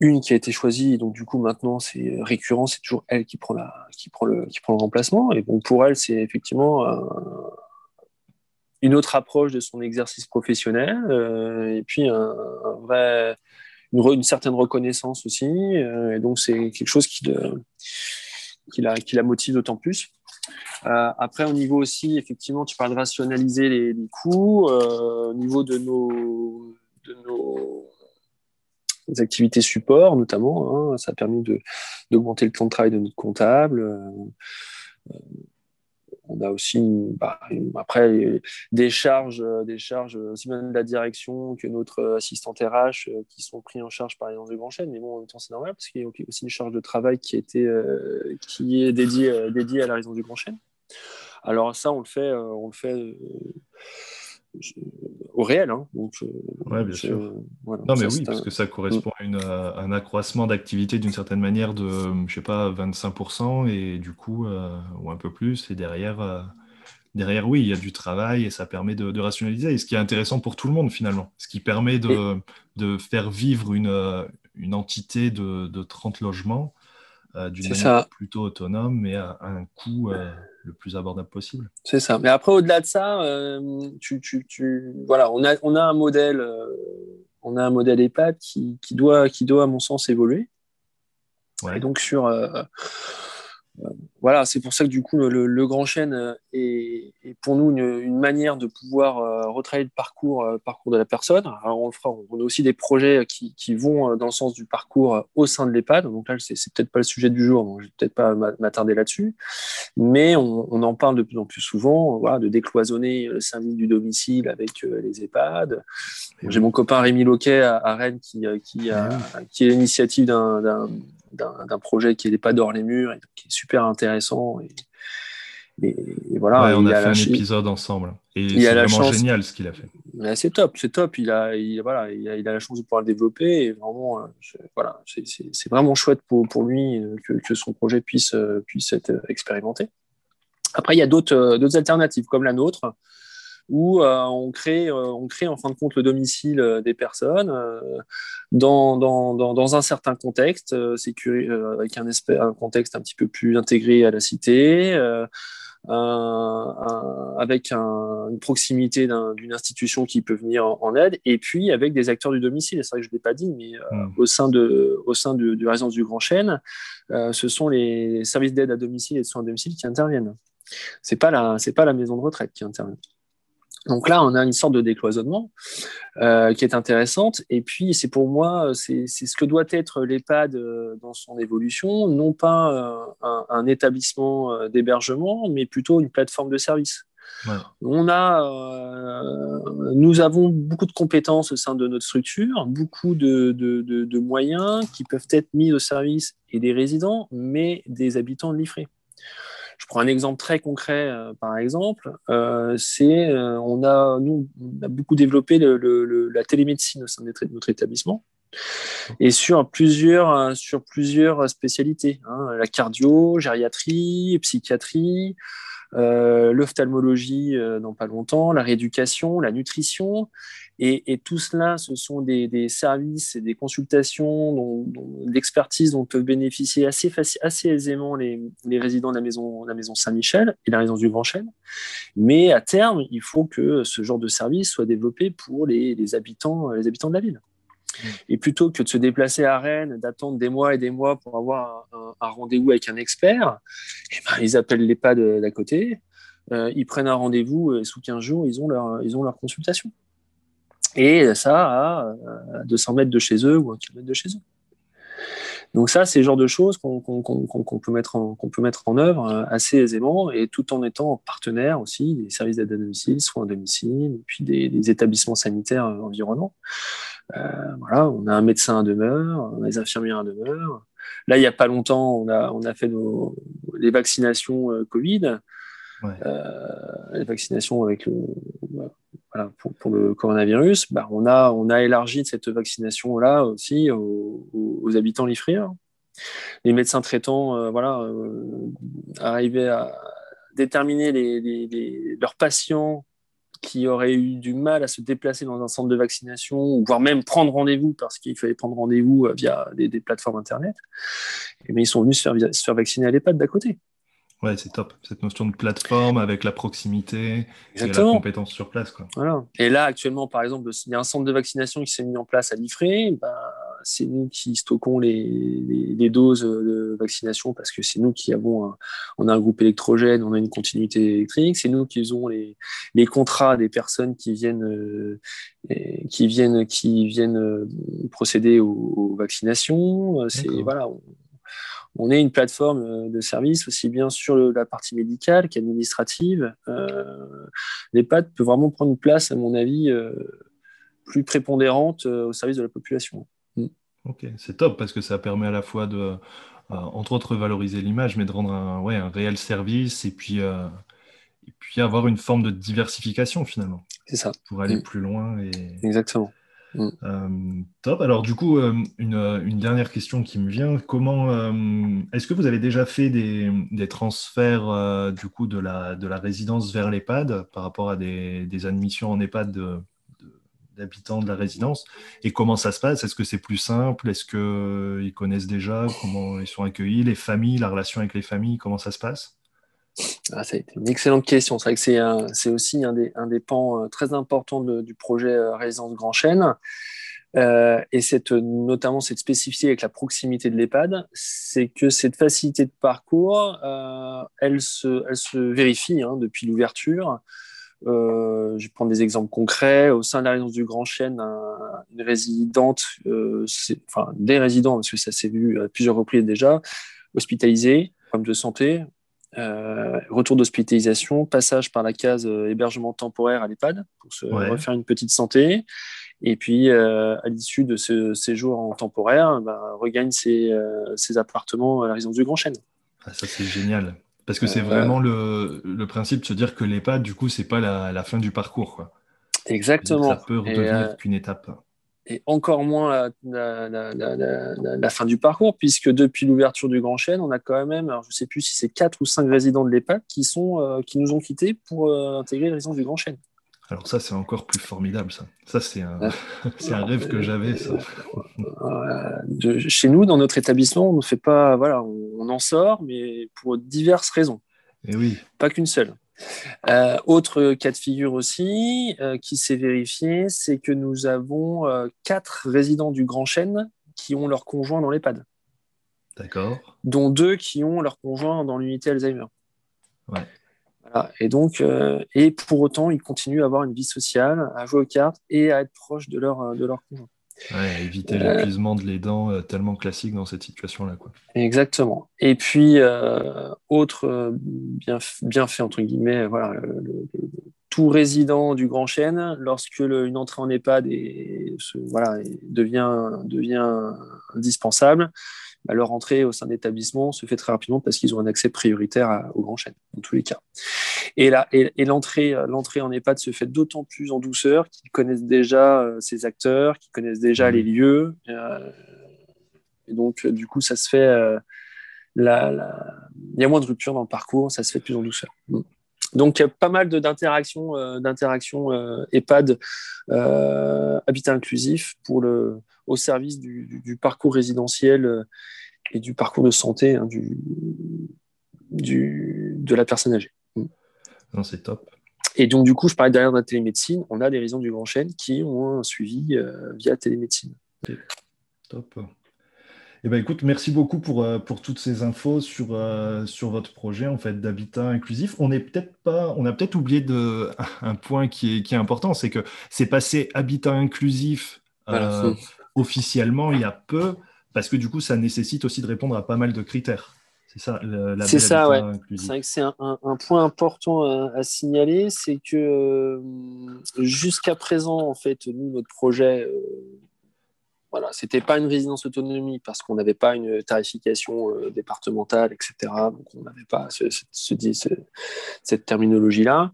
S2: une qui a été choisie, donc du coup maintenant c'est récurrent, c'est toujours elle qui prend, la, qui, prend le, qui prend le remplacement. Et bon, pour elle, c'est effectivement une autre approche de son exercice professionnel, euh, et puis un, vrai, une, certaine reconnaissance aussi. Euh, et donc c'est quelque chose qui, qui, la, qui la motive d'autant plus. Euh, après, au niveau aussi, effectivement, tu parles de rationaliser les, coûts. au niveau de nos, de nos activités support notamment. Hein. ça a permis d'augmenter le temps de travail de notre comptable. Euh, on a aussi bah, après des charges, des charges aussi bien de la direction que notre assistante RH euh, qui sont pris en charge par les de Grand Chaîne. Mais bon, en même temps, c'est normal parce qu'il y a aussi une charge de travail qui, euh, qui est dédiée, dédiée à la raison du Grand Chaîne. Alors ça, on le fait, on le fait au réel. Hein. Donc,
S1: ouais, bien sûr. non, mais oui, parce que ça correspond à, un accroissement d'activité d'une certaine manière de, je sais pas, 25%, et du coup, euh, ou un peu plus, et derrière, euh, derrière, oui, il y a du travail, et ça permet de, rationaliser, et ce qui est intéressant pour tout le monde, finalement, ce qui permet de, de faire vivre une, une entité de, de 30 logements euh, d'une manière plutôt autonome, mais à, un coût euh, le plus abordable possible.
S2: C'est ça. Mais après, au-delà de ça, euh, tu, tu, tu, voilà, on a, on a un modèle, on a un modèle EHPAD qui, qui, doit, qui doit, à mon sens, évoluer. Et donc sur voilà, c'est pour ça que du coup, le, Grand Chêne euh, est, pour nous une, manière de pouvoir euh, retravailler le parcours, euh, parcours de la personne. Alors, on, fera, on a aussi des projets qui, vont dans le sens du parcours au sein de l'EHPAD. Donc là, c'est, peut-être pas le sujet du jour, donc je vais peut-être pas m'attarder là-dessus. Mais on, en parle de plus en plus souvent, voilà, de décloisonner le service du domicile avec les EHPAD. J'ai mon copain Rémi Loquet à, Rennes qui, qui, a, qui est l'initiative d'un d'un projet qui n'est pas d'or les murs et qui est super intéressant. Et, voilà.
S1: on a, fait un épisode ensemble. Et c'est vraiment génial ce qu'il a fait.
S2: C'est top, c'est top. Il a, voilà, il a, la chance de pouvoir le développer. Et vraiment, euh, voilà, c'est vraiment chouette pour, pour lui euh, que, que, son projet puisse, euh, puisse être expérimenté. Après, il y a d'autres alternatives comme la nôtre où euh, on, crée, euh, on crée en fin de compte le domicile euh, des personnes dans, dans, dans, un certain contexte, avec un, un, contexte un petit peu plus intégré à la cité. avec une proximité d'une institution qui peut venir en, aide, et puis avec des acteurs du domicile. C'est vrai que je ne l'ai pas dit, mais hmm. au sein de, au sein de, de résidence du Grand Chêne, ce sont les services d'aide à domicile et de soins à domicile qui interviennent. C'est pas la, c'est pas la maison de retraite qui intervient. Donc là, on a une sorte de décloisonnement euh, qui est intéressante. Et puis, c'est pour moi, c'est ce que doit être l'EHPAD euh, dans son évolution, non pas euh, un, établissement d'hébergement, mais plutôt une plateforme de service. On a, nous avons beaucoup de compétences au sein de notre structure, beaucoup de, de moyens qui peuvent être mis au service et des résidents, mais des habitants de l'IFRE. Je prends un exemple très concret, euh, par exemple, euh, c'est euh, on a nous a beaucoup développé la télémédecine au sein de notre établissement et sur plusieurs sur plusieurs spécialités, hein, la cardio, gériatrie, psychiatrie. l'ophtalmologie dans pas longtemps, la rééducation, la nutrition, et, tout cela, ce sont des, services et des consultations d'expertise dont peuvent bénéficier assez, assez aisément les, résidents de la maison, la maison Saint-Michel et la résidence du Grand Chêne. Mais à terme, il faut que ce genre de service soit développé pour les, habitants, les habitants de la ville. Et plutôt que de se déplacer à Rennes, d'attendre des mois et des mois pour avoir un, rendez-vous avec un expert, eh ben, ils appellent l'EHPAD d'à côté, euh, ils prennent un rendez-vous et sous 15 jours, ils ont leur, ils ont leur consultation. Et ça à 200 mètres de chez eux ou un kilomètre de chez eux. Donc ça, c'est le genre de choses qu'on peut, mettre en, œuvre euh, assez aisément et tout en étant partenaire aussi des services d'aide à domicile, soins à domicile, et puis des, établissements sanitaires euh, environnants. Euh, voilà, on a un médecin à demeure, on a des infirmières à demeure. Là, il n'y a pas longtemps, on a, fait les vaccinations Covid. Les vaccinations avec le, pour, le coronavirus, bah, on, a, on a élargi cette vaccination-là aussi aux, habitants lifriens. Les médecins traitants euh, voilà, euh, arrivaient à déterminer les, leurs patients qui auraient eu du mal à se déplacer dans un centre de vaccination, voire même prendre rendez-vous parce qu'il fallait prendre rendez-vous euh, via des, plateformes Internet, et eh ils sont venus se faire, se faire vacciner à l'EHPAD d'à côté.
S1: Ouais, c'est top. Cette notion de plateforme avec la proximité et la compétence sur place. Quoi.
S2: Voilà. Et là, actuellement, par exemple, il y a un centre de vaccination qui s'est mis en place à l'IFRE. Ben, c'est nous qui stockons les, les, doses de vaccination parce que c'est nous qui avons un, on a un groupe électrogène, on a une continuité électrique. C'est nous qui faisons les, les, contrats des personnes qui viennent, euh, qui viennent, qui viennent euh, procéder aux, vaccinations. C'est voilà. On, est une plateforme euh, de service aussi bien sur la partie médicale qu'administrative. Euh, L'EHPAD peut vraiment prendre une place, à mon avis, plus prépondérante au service de la population.
S1: Ok, c'est top parce que ça permet à la fois de, euh, entre autres, valoriser l'image, mais de rendre un, ouais, un réel service et puis, euh, et puis avoir une forme de diversification finalement.
S2: C'est ça.
S1: Pour aller mm. plus loin. Et...
S2: Exactement.
S1: Mm. Euh, top. Alors du coup, une, une, dernière question qui me vient. Comment est-ce que vous avez déjà fait des, transferts du coup de la, de résidence vers l'EHPAD par rapport à des, admissions en EHPAD de, habitants de la résidence? Et comment ça se passe? Est-ce que c'est plus simple? Est-ce qu'ils euh, connaissent déjà? Comment ils sont accueillis? Les familles, la relation avec les familles, comment ça se passe?
S2: Ah, C'est une excellente question. C'est vrai que c'est aussi un des, pans euh, très importants du projet euh, Résidence Grand Chêne. et cette, notamment cette spécificité avec la proximité de l'EHPAD, c'est que cette facilité de parcours, elle, se, vérifie hein, depuis l'ouverture. Euh, je vais prendre des exemples concrets. Au sein de la résidence du Grand Chêne, une résidente, euh, enfin des résidents, parce que ça s'est vu à plusieurs reprises déjà, hospitalisés, problème de santé, euh, retour d'hospitalisation, passage par la case hébergement temporaire à l'EHPAD pour se refaire une petite santé. Et puis, à l'issue de ce séjour en temporaire, bah, regagne ses, ses, appartements à la résidence du Grand Chêne.
S1: Ah, ça, c'est génial. Parce que c'est euh, vraiment le, le, principe de se dire que l'EHPAD, du coup, c'est pas la, la, fin du parcours. Quoi.
S2: Exactement.
S1: Ça peut redevenir euh, qu'une étape.
S2: Et encore moins la, la, la, fin du parcours, puisque depuis l'ouverture du Grand Chêne, on a quand même, alors je ne sais plus si c'est quatre ou cinq résidents de l'EHPAD qui, sont, euh, qui nous ont quittés pour intégrer les résidence du Grand Chêne.
S1: Alors ça, c'est encore plus formidable, ça. Ça, c'est un, [laughs] un, rêve que j'avais, ça.
S2: De, chez nous, dans notre établissement, on ne fait pas... Voilà, on, en sort, mais pour diverses raisons.
S1: Et eh oui.
S2: Pas qu'une seule. Euh, autre cas de figure aussi euh, qui s'est vérifié, c'est que nous avons euh, quatre résidents du Grand Chêne qui ont leur conjoint dans l'EHPAD.
S1: D'accord.
S2: Dont deux qui ont leur conjoint dans l'unité Alzheimer.
S1: Ouais.
S2: Et donc, et pour autant, ils continuent à avoir une vie sociale, à jouer aux cartes et à être proches de leur, de leur conjoint.
S1: Ouais, éviter euh, l'épuisement de l'aidant tellement classique dans cette situation-là. Quoi.
S2: Exactement. Et puis, autre bien, bien fait, entre guillemets, voilà, tout résident du Grand Chêne, lorsque une entrée en EHPAD voilà, devient, devient indispensable, bah, leur entrée au sein de l'établissement se fait très rapidement parce qu'ils ont un accès prioritaire au grand chaîne, dans tous les cas. Et, là, et, l'entrée, l'entrée en EHPAD se fait d'autant plus en douceur qu'ils connaissent déjà euh, ces acteurs, qu'ils connaissent déjà mmh. les lieux. Euh, et donc, du coup, ça se fait. Euh, il y a moins de rupture dans le parcours, ça se fait plus en douceur. Mmh. Donc, pas mal d'interactions, d'interactions EHPAD habitat inclusif pour le, au service du, parcours résidentiel euh, et du parcours de santé hein, du, du, de la personne âgée. Mm.
S1: Non, c'est top.
S2: Et donc, du coup, je parlais derrière de la télémédecine. On a des résidents du Grand Chêne qui ont un suivi euh, via télémédecine.
S1: Top. Eh ben, écoute, merci beaucoup pour, euh, pour toutes ces infos sur, sur votre projet en fait d'habitat inclusif. On est peut-être pas, on a peut-être oublié de, [laughs] un point qui est, qui est important, c'est que c'est passé habitat inclusif officiellement il y a peu, parce que du coup, ça nécessite aussi de répondre à pas mal de critères. C'est ça,
S2: la C'est ça, ouais. C'est vrai que c'est un, point important à, signaler, c'est que euh, jusqu'à présent, en fait, nous, notre projet, euh, voilà, c'était pas une résidence autonomie parce qu'on n'avait pas une tarification euh, départementale, etc. Donc on n'avait pas ce, cette terminologie-là.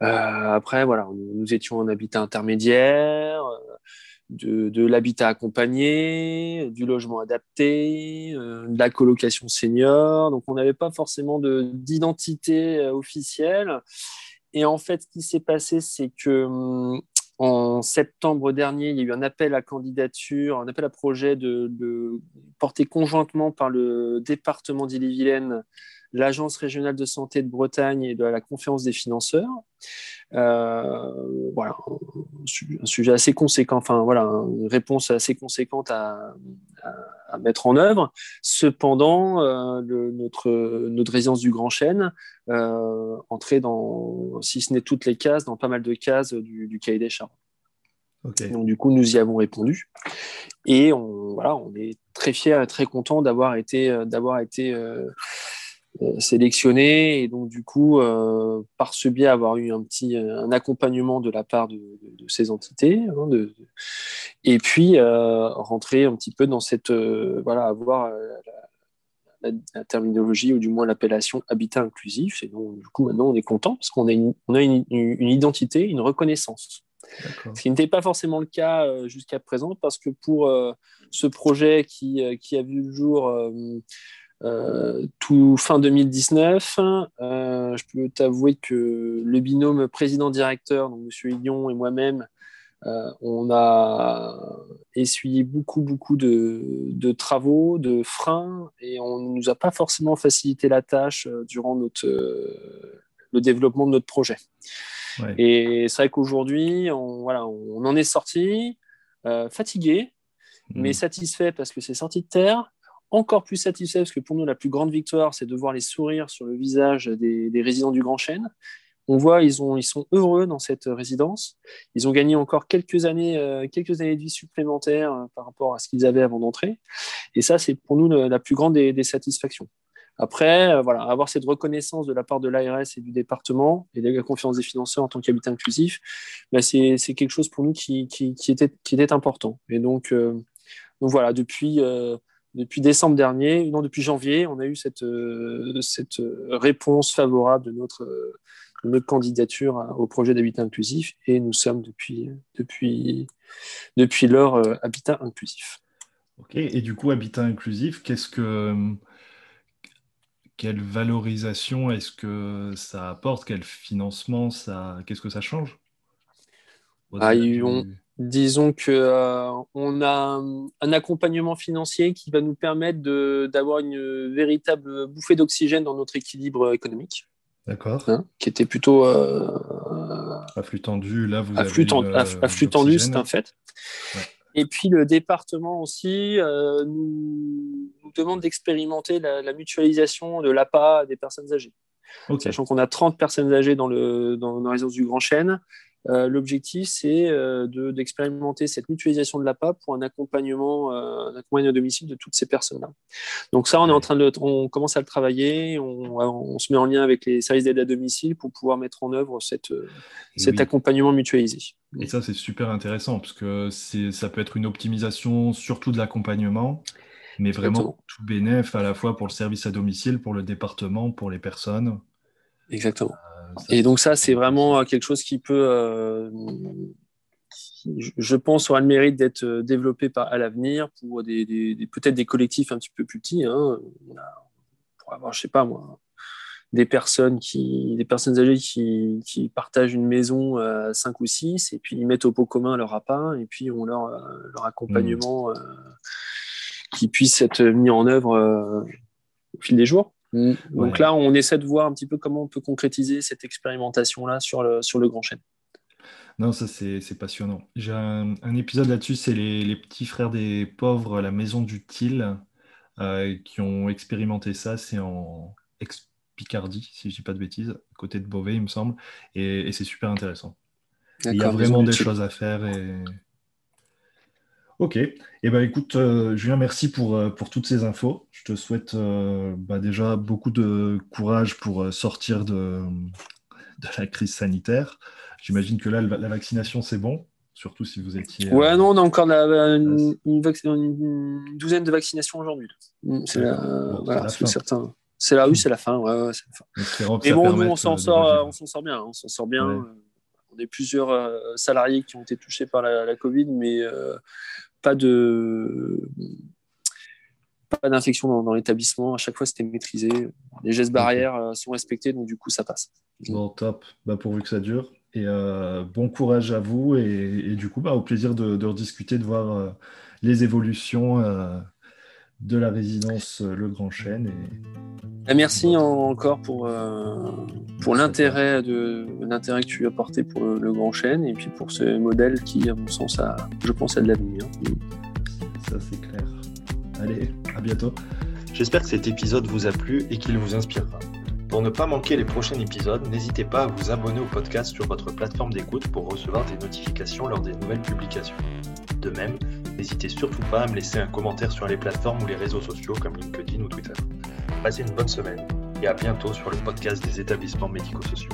S2: après, voilà, nous étions en habitat intermédiaire de, l'habitat accompagné, du logement adapté, euh, de la colocation senior. Donc, on n'avait pas forcément d'identité euh, officielle. et en fait, ce qui s'est passé, c'est que hum, en septembre dernier, il y a eu un appel à candidature, un appel à projet de, porté conjointement par le département d'Ille-et-Vilaine l'Agence régionale de santé de Bretagne et de la conférence des financeurs. Euh, voilà, un sujet assez conséquent, enfin voilà, une réponse assez conséquente à, mettre en œuvre. Cependant, euh, notre, notre résidence du Grand Chêne euh, entrait dans, si ce n'est toutes les cases, dans pas mal de cases du, cahier des charges. Donc du coup, nous y avons répondu et on, voilà, on est très fiers et très contents d'avoir été, d'avoir été euh, sélectionné. Et donc du coup euh, par ce biais avoir eu un petit un accompagnement de la part de, ces entités hein, de, et puis euh, rentrer un petit peu dans cette voilà avoir la, terminologie ou du moins l'appellation habitat inclusif. Et donc du coup maintenant on est content parce qu'on a une, on a une, une, identité une reconnaissance. Ce qui n'était pas forcément le cas jusqu'à présent parce que pour ce projet qui, qui a vu le jour euh, tout fin 2019, euh, je peux t'avouer que le binôme président-directeur, donc M. Lyon et moi-même, euh, on a essuyé beaucoup, beaucoup de, travaux, de freins, et on ne nous a pas forcément facilité la tâche durant notre, le développement de notre projet. Et c'est vrai qu'aujourd'hui, on, voilà, on en est sorti, fatigué, mais mmh. satisfait parce que c'est sorti de terre, encore plus satisfait parce que pour nous, la plus grande victoire, c'est de voir les sourires sur le visage des, résidents du Grand Chêne. On voit, ils, ont, ils sont heureux dans cette résidence. Ils ont gagné encore quelques années, euh, quelques années de vie supplémentaires euh, par rapport à ce qu'ils avaient avant d'entrer. Et ça, c'est pour nous la plus grande des, satisfactions. Après, euh, voilà, avoir cette reconnaissance de la part de l'ARS et du département et de la confiance des financeurs en tant qu'habitat inclusif, bah, c'est quelque chose pour nous qui, était, important. Et donc voilà, depuis depuis décembre dernier, non, depuis janvier, on a eu cette, euh, cette réponse favorable de notre, notre candidature au projet d'habitat inclusif. Et nous sommes depuis, depuis, depuis l'heure euh, habitat inclusif.
S1: Ok, et du coup, habitat inclusif, qu'est-ce que quelle valorisation est-ce que ça apporte? Quel financement ça Qu'est-ce que ça change?
S2: Ah, disons que euh, on a un accompagnement financier qui va nous permettre d'avoir une véritable bouffée d'oxygène dans notre équilibre économique.
S1: D'accord.
S2: Hein, qui était plutôt euh,
S1: afflux tendu. Là, vous
S2: afflux, afflux tendu, c'est un fait. Et puis le département aussi euh, nous, demande d'expérimenter la, mutualisation de l'APA des personnes âgées. Sachant qu'on a 30 personnes âgées dans, le, dans, dans la résidence du Grand Chêne, euh, l'objectif, c'est euh, d'expérimenter cette mutualisation de l'APA pour un accompagnement, euh, un accompagnement à domicile de toutes ces personnes-là. Donc ça, on est en train de, on commence à le travailler, on, se met en lien avec les services d'aide à domicile pour pouvoir mettre en œuvre cette, cet accompagnement mutualisé.
S1: Et ça, c'est super intéressant parce que ça peut être une optimisation surtout de l'accompagnement, mais vraiment tout bénéf à la fois pour le service à domicile, pour le département, pour les personnes.
S2: Exactement. Et donc ça, c'est vraiment euh, quelque chose qui peut, euh, je pense, aura le mérite d'être euh, développé par, à l'avenir pour des, peut-être des collectifs un petit peu plus petits. Hein. pour avoir, je sais pas moi, des personnes qui, des personnes âgées qui, qui partagent une maison à 5 ou 6 et puis ils mettent au pot commun leur appart et puis on leur, leur accompagnement qui puisse être mis en œuvre au fil des jours. Mm. Donc là, on essaie de voir un petit peu comment on peut concrétiser cette expérimentation-là sur le, sur le grand chêne.
S1: Non, ça c'est passionnant. J'ai un, épisode là-dessus, c'est les, petits frères des pauvres, la maison du Til, euh, qui ont expérimenté ça. C'est en ex-Picardie, si je ne dis pas de bêtises, côté de Beauvais, il me semble. Et, c'est super intéressant. Il y a vraiment des choses à faire. Et... Ok. et eh ben, écoute, euh, Julien, merci pour, euh, pour toutes ces infos. Je te souhaite euh, bah, déjà beaucoup de courage pour sortir de, de la crise sanitaire. J'imagine que là, la vaccination, c'est bon, surtout si vous étiez.
S2: Ouais, non, on a encore une, douzaine de vaccinations aujourd'hui. Mm, c'est la, certains. C'est la, oui, c'est la fin. Ouais, Mais bon, nous, on s'en sort, on s'en sort bien. On s'en sort bien. On est plusieurs salariés qui ont été touchés par la, la Covid, mais pas de pas d'infection dans, l'établissement. À chaque fois, c'était maîtrisé. Les gestes barrières sont respectés, donc du coup, ça passe.
S3: Bon, top. Bah, pourvu que ça dure. Et bon courage à vous. Et, du coup, bah, au plaisir de, de rediscuter, de voir les évolutions de la résidence euh, Le Grand Chêne.
S2: Et... Merci encore pour, euh, pour l'intérêt l'intérêt que tu as porté pour le, Grand Chêne et puis pour ce modèle qui, à mon sens, a, je pense, a de l'avenir.
S3: Ça, c'est clair. Allez, à bientôt.
S1: J'espère que cet épisode vous a plu et qu'il vous inspirera. Pour ne pas manquer les prochains épisodes, n'hésitez pas à vous abonner au podcast sur votre plateforme d'écoute pour recevoir des notifications lors des nouvelles publications. De même, n'hésitez surtout pas à me laisser un commentaire sur les plateformes ou les réseaux sociaux comme LinkedIn ou Twitter. Passez une bonne semaine et à bientôt sur le podcast des établissements médico-sociaux.